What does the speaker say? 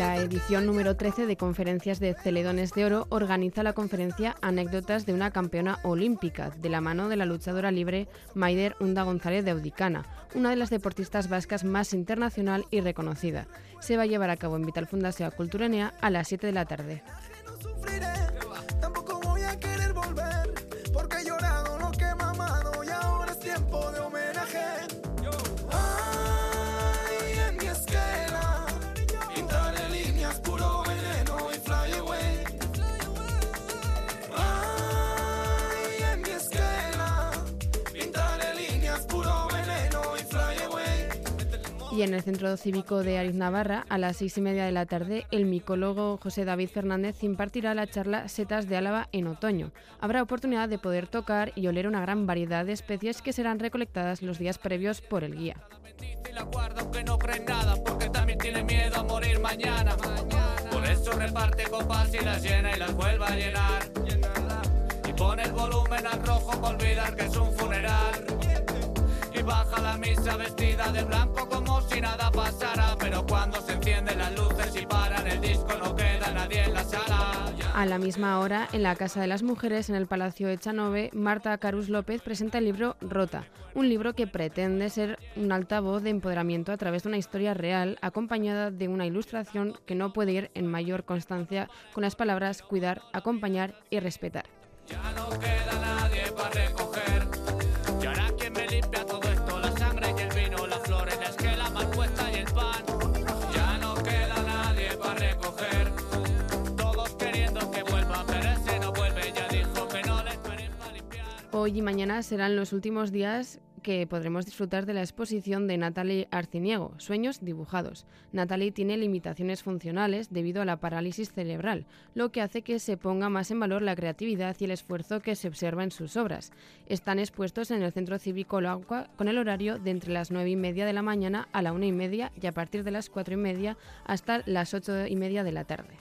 La edición número 13 de Conferencias de Celedones de Oro organiza la conferencia Anécdotas de una campeona olímpica, de la mano de la luchadora libre Maider Unda González de Audicana, una de las deportistas vascas más internacional y reconocida. Se va a llevar a cabo en Vital Fundación Culturenea a las 7 de la tarde. Y en el Centro Cívico de Ariz Navarra, a las seis y media de la tarde, el micólogo José David Fernández impartirá la charla Setas de Álava en otoño. Habrá oportunidad de poder tocar y oler una gran variedad de especies que serán recolectadas los días previos por el guía. Por eso reparte copas y las llena y las vuelve a llenar Y pone el volumen al rojo para olvidar que es un funeral Y baja la misa vestida de blanco A la misma hora, en la Casa de las Mujeres, en el Palacio de Chanove, Marta Carus López presenta el libro Rota, un libro que pretende ser un altavoz de empoderamiento a través de una historia real, acompañada de una ilustración que no puede ir en mayor constancia con las palabras cuidar, acompañar y respetar. Ya no queda nadie para Hoy y mañana serán los últimos días que podremos disfrutar de la exposición de Natalie Arciniego, Sueños dibujados. Natalie tiene limitaciones funcionales debido a la parálisis cerebral, lo que hace que se ponga más en valor la creatividad y el esfuerzo que se observa en sus obras. Están expuestos en el Centro Cívico Loagua con el horario de entre las 9 y media de la mañana a la 1 y media y a partir de las 4 y media hasta las 8 y media de la tarde.